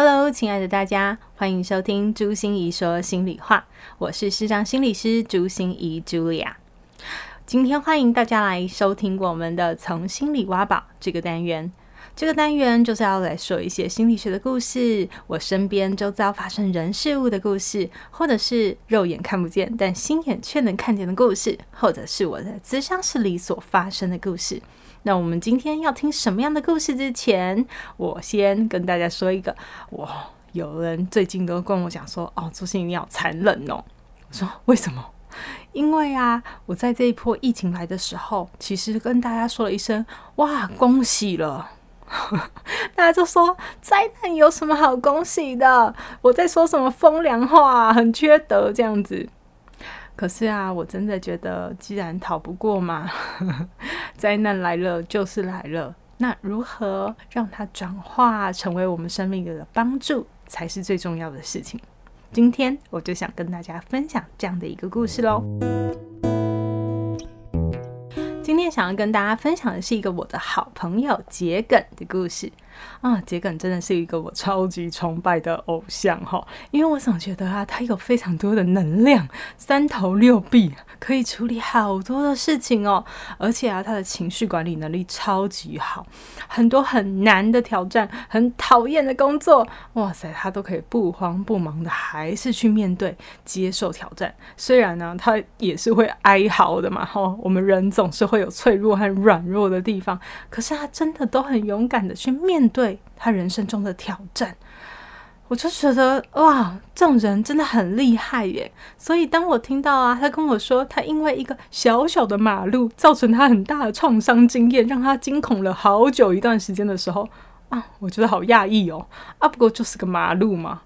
Hello，亲爱的大家，欢迎收听朱心怡说心里话。我是师长心理师朱心怡 Julia。今天欢迎大家来收听我们的“从心里挖宝”这个单元。这个单元就是要来说一些心理学的故事，我身边周遭发生人事物的故事，或者是肉眼看不见但心眼却能看见的故事，或者是我在咨商室里所发生的故事。那我们今天要听什么样的故事？之前我先跟大家说一个，哇，有人最近都跟我讲说，哦，朱心你好残忍哦。我说为什么？因为啊，我在这一波疫情来的时候，其实跟大家说了一声，哇，恭喜了。大家就说灾难有什么好恭喜的？我在说什么风凉话，很缺德这样子。可是啊，我真的觉得，既然逃不过嘛，灾难来了就是来了。那如何让它转化成为我们生命的帮助，才是最重要的事情。今天我就想跟大家分享这样的一个故事喽。想要跟大家分享的是一个我的好朋友桔梗的故事。啊，桔梗真的是一个我超级崇拜的偶像哈，因为我总觉得啊，他有非常多的能量，三头六臂，可以处理好多的事情哦，而且啊，他的情绪管理能力超级好，很多很难的挑战，很讨厌的工作，哇塞，他都可以不慌不忙的，还是去面对、接受挑战。虽然呢，他也是会哀嚎的嘛，哈，我们人总是会有脆弱和软弱的地方，可是他真的都很勇敢的去面。对他人生中的挑战，我就觉得哇，这种人真的很厉害耶！所以当我听到啊，他跟我说他因为一个小小的马路造成他很大的创伤经验，让他惊恐了好久一段时间的时候啊，我觉得好讶异哦！啊，不过就是个马路嘛。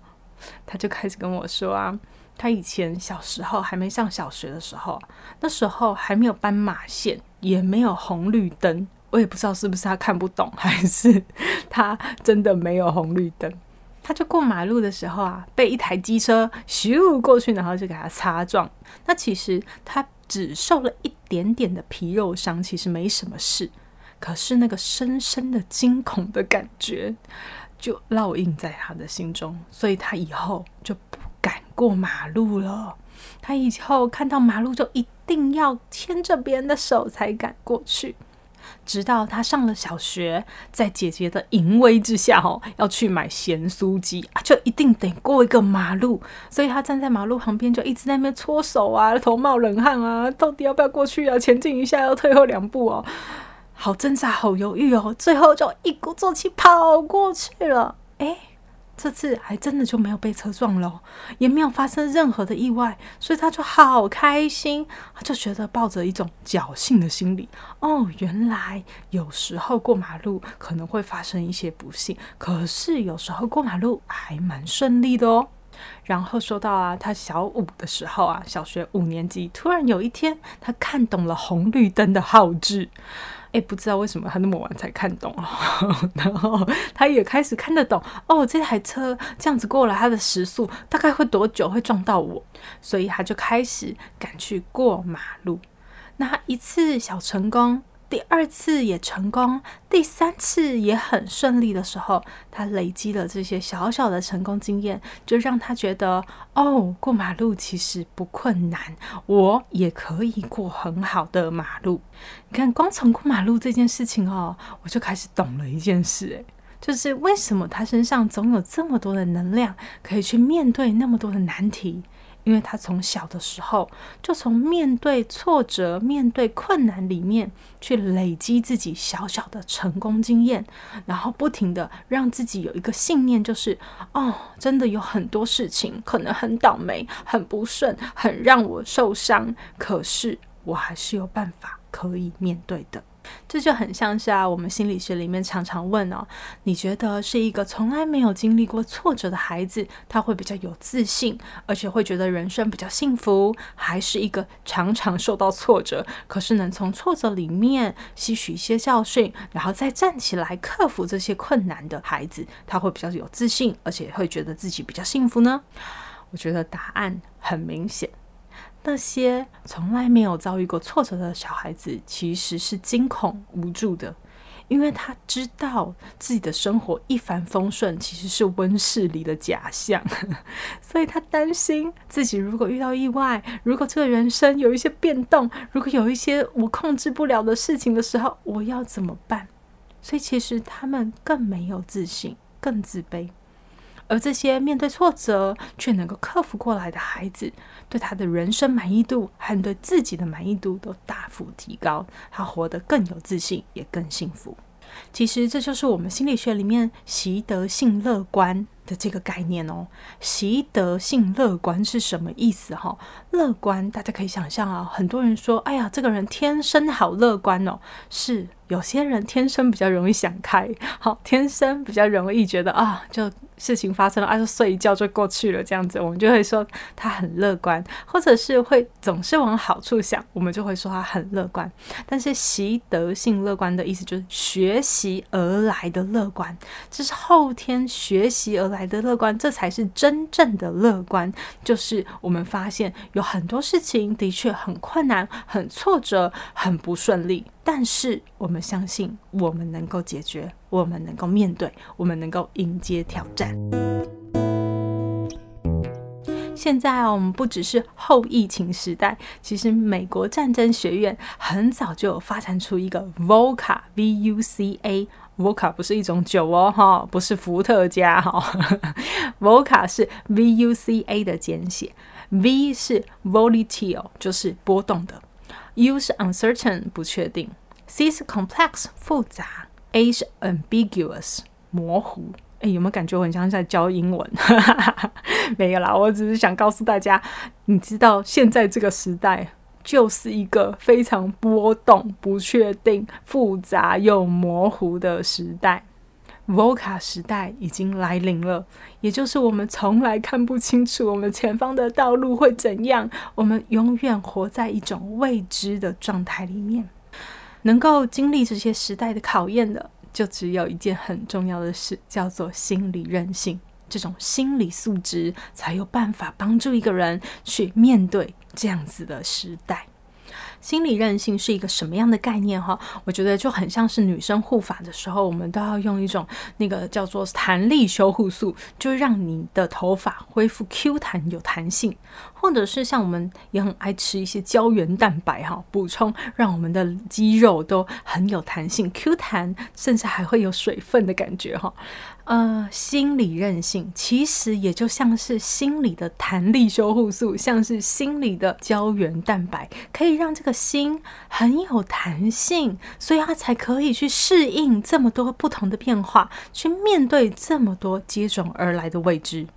他就开始跟我说啊，他以前小时候还没上小学的时候，那时候还没有斑马线，也没有红绿灯。我也不知道是不是他看不懂，还是他真的没有红绿灯。他就过马路的时候啊，被一台机车咻过去，然后就给他擦撞。那其实他只受了一点点的皮肉伤，其实没什么事。可是那个深深的惊恐的感觉就烙印在他的心中，所以他以后就不敢过马路了。他以后看到马路就一定要牵着别人的手才敢过去。直到他上了小学，在姐姐的淫威之下，哦，要去买咸酥鸡啊，就一定得过一个马路，所以他站在马路旁边，就一直在那边搓手啊，头冒冷汗啊，到底要不要过去啊？前进一下，要退后两步哦，好挣扎，好犹豫哦，最后就一鼓作气跑过去了，哎。这次还真的就没有被车撞了，也没有发生任何的意外，所以他就好开心，他就觉得抱着一种侥幸的心理，哦，原来有时候过马路可能会发生一些不幸，可是有时候过马路还蛮顺利的哦。然后说到啊，他小五的时候啊，小学五年级，突然有一天，他看懂了红绿灯的号志。哎，不知道为什么他那么晚才看懂哦，然后他也开始看得懂哦，这台车这样子过来，它的时速大概会多久会撞到我，所以他就开始敢去过马路，那一次小成功。第二次也成功，第三次也很顺利的时候，他累积了这些小小的成功经验，就让他觉得哦，过马路其实不困难，我也可以过很好的马路。你看，光从过马路这件事情哦，我就开始懂了一件事，诶，就是为什么他身上总有这么多的能量，可以去面对那么多的难题。因为他从小的时候就从面对挫折、面对困难里面去累积自己小小的成功经验，然后不停的让自己有一个信念，就是哦，真的有很多事情可能很倒霉、很不顺、很让我受伤，可是我还是有办法可以面对的。这就很像是啊，我们心理学里面常常问哦，你觉得是一个从来没有经历过挫折的孩子，他会比较有自信，而且会觉得人生比较幸福，还是一个常常受到挫折，可是能从挫折里面吸取一些教训，然后再站起来克服这些困难的孩子，他会比较有自信，而且会觉得自己比较幸福呢？我觉得答案很明显。那些从来没有遭遇过挫折的小孩子，其实是惊恐无助的，因为他知道自己的生活一帆风顺其实是温室里的假象，所以他担心自己如果遇到意外，如果这个人生有一些变动，如果有一些我控制不了的事情的时候，我要怎么办？所以其实他们更没有自信，更自卑。而这些面对挫折却能够克服过来的孩子，对他的人生满意度和对自己的满意度都大幅提高，他活得更有自信，也更幸福。其实这就是我们心理学里面习得性乐观的这个概念哦。习得性乐观是什么意思？哈，乐观大家可以想象啊，很多人说，哎呀，这个人天生好乐观哦，是。有些人天生比较容易想开，好，天生比较容易觉得啊，就事情发生了，啊，就睡一觉就过去了，这样子，我们就会说他很乐观，或者是会总是往好处想，我们就会说他很乐观。但是习得性乐观的意思就是学习而来的乐观，这是后天学习而来的乐观，这才是真正的乐观。就是我们发现有很多事情的确很困难、很挫折、很不顺利。但是我们相信，我们能够解决，我们能够面对，我们能够迎接挑战。现在啊，我们不只是后疫情时代，其实美国战争学院很早就有发展出一个 Voca V U C A v o c a 不是一种酒哦，哈，不是伏特加哈，VOCA 是 V U C A 的简写，V 是 volatile，就是波动的。U 是 uncertain 不确定，C 是 complex 复杂，A 是 ambiguous 模糊。哎，有没有感觉我很像在教英文？没有啦，我只是想告诉大家，你知道现在这个时代就是一个非常波动、不确定、复杂又模糊的时代。VOCA 时代已经来临了，也就是我们从来看不清楚我们前方的道路会怎样，我们永远活在一种未知的状态里面。能够经历这些时代的考验的，就只有一件很重要的事，叫做心理韧性。这种心理素质才有办法帮助一个人去面对这样子的时代。心理韧性是一个什么样的概念？哈，我觉得就很像是女生护发的时候，我们都要用一种那个叫做弹力修护素，就让你的头发恢复 Q 弹有弹性，或者是像我们也很爱吃一些胶原蛋白哈，补充让我们的肌肉都很有弹性 Q 弹，甚至还会有水分的感觉哈。呃，心理韧性其实也就像是心理的弹力修护素，像是心理的胶原蛋白，可以让这个心很有弹性，所以它才可以去适应这么多不同的变化，去面对这么多接踵而来的未知。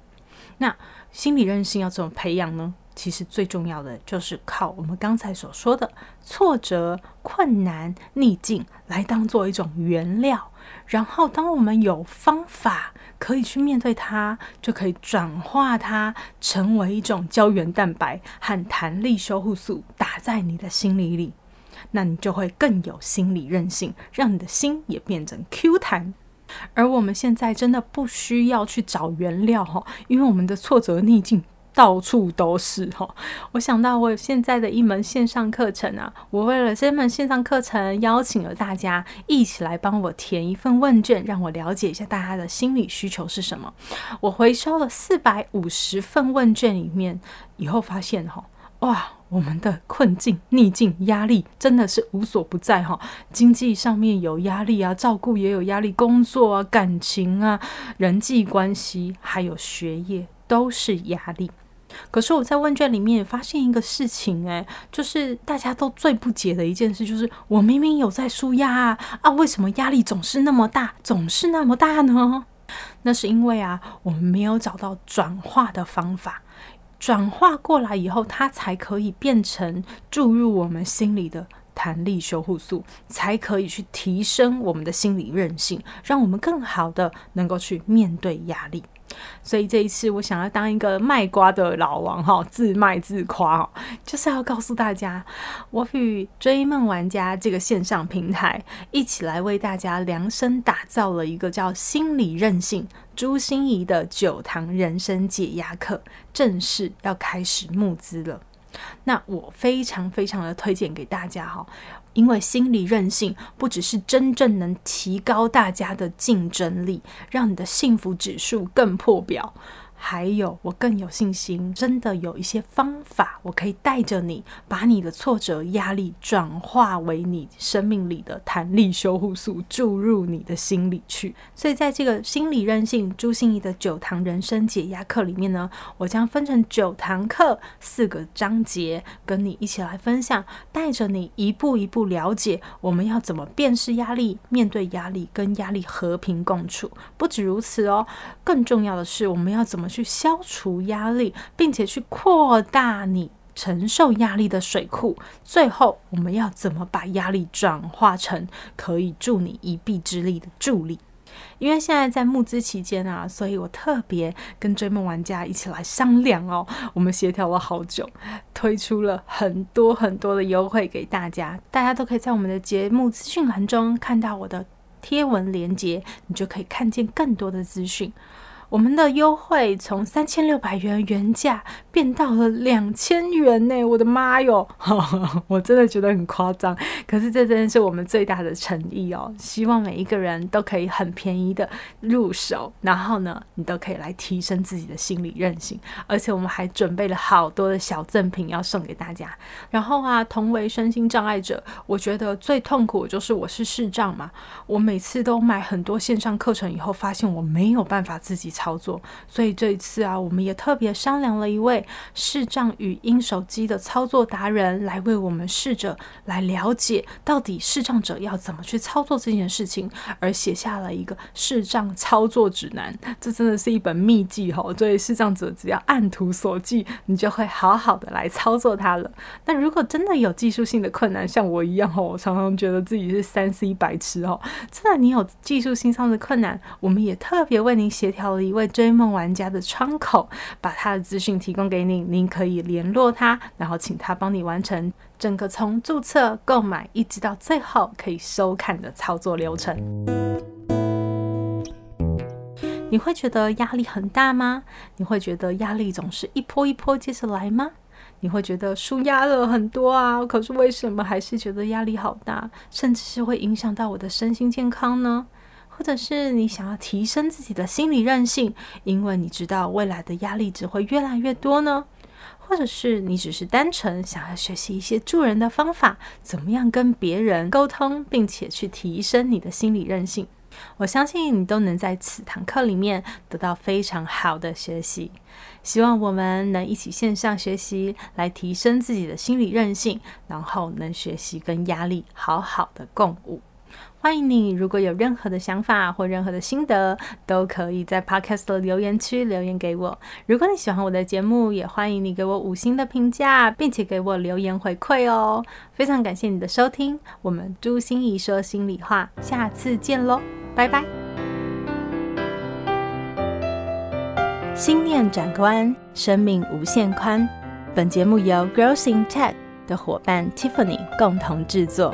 那心理韧性要怎么培养呢？其实最重要的就是靠我们刚才所说的挫折、困难、逆境来当做一种原料。然后，当我们有方法可以去面对它，就可以转化它成为一种胶原蛋白和弹力修护素，打在你的心里里，那你就会更有心理韧性，让你的心也变成 Q 弹。而我们现在真的不需要去找原料哈，因为我们的挫折逆境。到处都是哈，我想到我现在的一门线上课程啊，我为了这门线上课程邀请了大家一起来帮我填一份问卷，让我了解一下大家的心理需求是什么。我回收了四百五十份问卷里面，以后发现哈，哇，我们的困境、逆境、压力真的是无所不在哈。经济上面有压力啊，照顾也有压力，工作啊、感情啊、人际关系，还有学业都是压力。可是我在问卷里面也发现一个事情，诶，就是大家都最不解的一件事，就是我明明有在舒压啊，啊，为什么压力总是那么大，总是那么大呢？那是因为啊，我们没有找到转化的方法，转化过来以后，它才可以变成注入我们心里的。弹力修护素，才可以去提升我们的心理韧性，让我们更好的能够去面对压力。所以这一次，我想要当一个卖瓜的老王哈，自卖自夸哈，就是要告诉大家，我与追梦玩家这个线上平台一起来为大家量身打造了一个叫心理韧性朱心怡的九堂人生解压课，正式要开始募资了。那我非常非常的推荐给大家哈。因为心理韧性不只是真正能提高大家的竞争力，让你的幸福指数更破表。还有，我更有信心，真的有一些方法，我可以带着你，把你的挫折、压力转化为你生命里的弹力修护素，注入你的心里去。所以，在这个心理韧性朱心怡的九堂人生解压课里面呢，我将分成九堂课，四个章节，跟你一起来分享，带着你一步一步了解我们要怎么辨识压力，面对压力，跟压力和平共处。不止如此哦，更重要的是，我们要怎么。去消除压力，并且去扩大你承受压力的水库。最后，我们要怎么把压力转化成可以助你一臂之力的助力？因为现在在募资期间啊，所以我特别跟追梦玩家一起来商量哦。我们协调了好久，推出了很多很多的优惠给大家。大家都可以在我们的节目资讯栏中看到我的贴文连接，你就可以看见更多的资讯。我们的优惠从三千六百元原价变到了两千元呢！我的妈哟，我真的觉得很夸张。可是这真的是我们最大的诚意哦，希望每一个人都可以很便宜的入手，然后呢，你都可以来提升自己的心理韧性。而且我们还准备了好多的小赠品要送给大家。然后啊，同为身心障碍者，我觉得最痛苦就是我是视障嘛，我每次都买很多线上课程以后，发现我没有办法自己。操作，所以这一次啊，我们也特别商量了一位视障语音手机的操作达人，来为我们试着来了解到底视障者要怎么去操作这件事情，而写下了一个视障操作指南。这真的是一本秘籍哈！所以视障者只要按图索骥，你就会好好的来操作它了。那如果真的有技术性的困难，像我一样哈，我常常觉得自己是三 C 白痴哈。真的，你有技术性上的困难，我们也特别为您协调了。一位追梦玩家的窗口，把他的资讯提供给你，您可以联络他，然后请他帮你完成整个从注册、购买一直到最后可以收看的操作流程。你会觉得压力很大吗？你会觉得压力总是一波一波接着来吗？你会觉得舒压了很多啊，可是为什么还是觉得压力好大，甚至是会影响到我的身心健康呢？或者是你想要提升自己的心理韧性，因为你知道未来的压力只会越来越多呢？或者是你只是单纯想要学习一些助人的方法，怎么样跟别人沟通，并且去提升你的心理韧性？我相信你都能在此堂课里面得到非常好的学习。希望我们能一起线上学习，来提升自己的心理韧性，然后能学习跟压力好好的共舞。欢迎你，如果有任何的想法或任何的心得，都可以在 Podcast 的留言区留言给我。如果你喜欢我的节目，也欢迎你给我五星的评价，并且给我留言回馈哦。非常感谢你的收听，我们朱心怡说心里话，下次见喽，拜拜。心念转关，生命无限宽。本节目由 Growth in Tech 的伙伴 Tiffany 共同制作。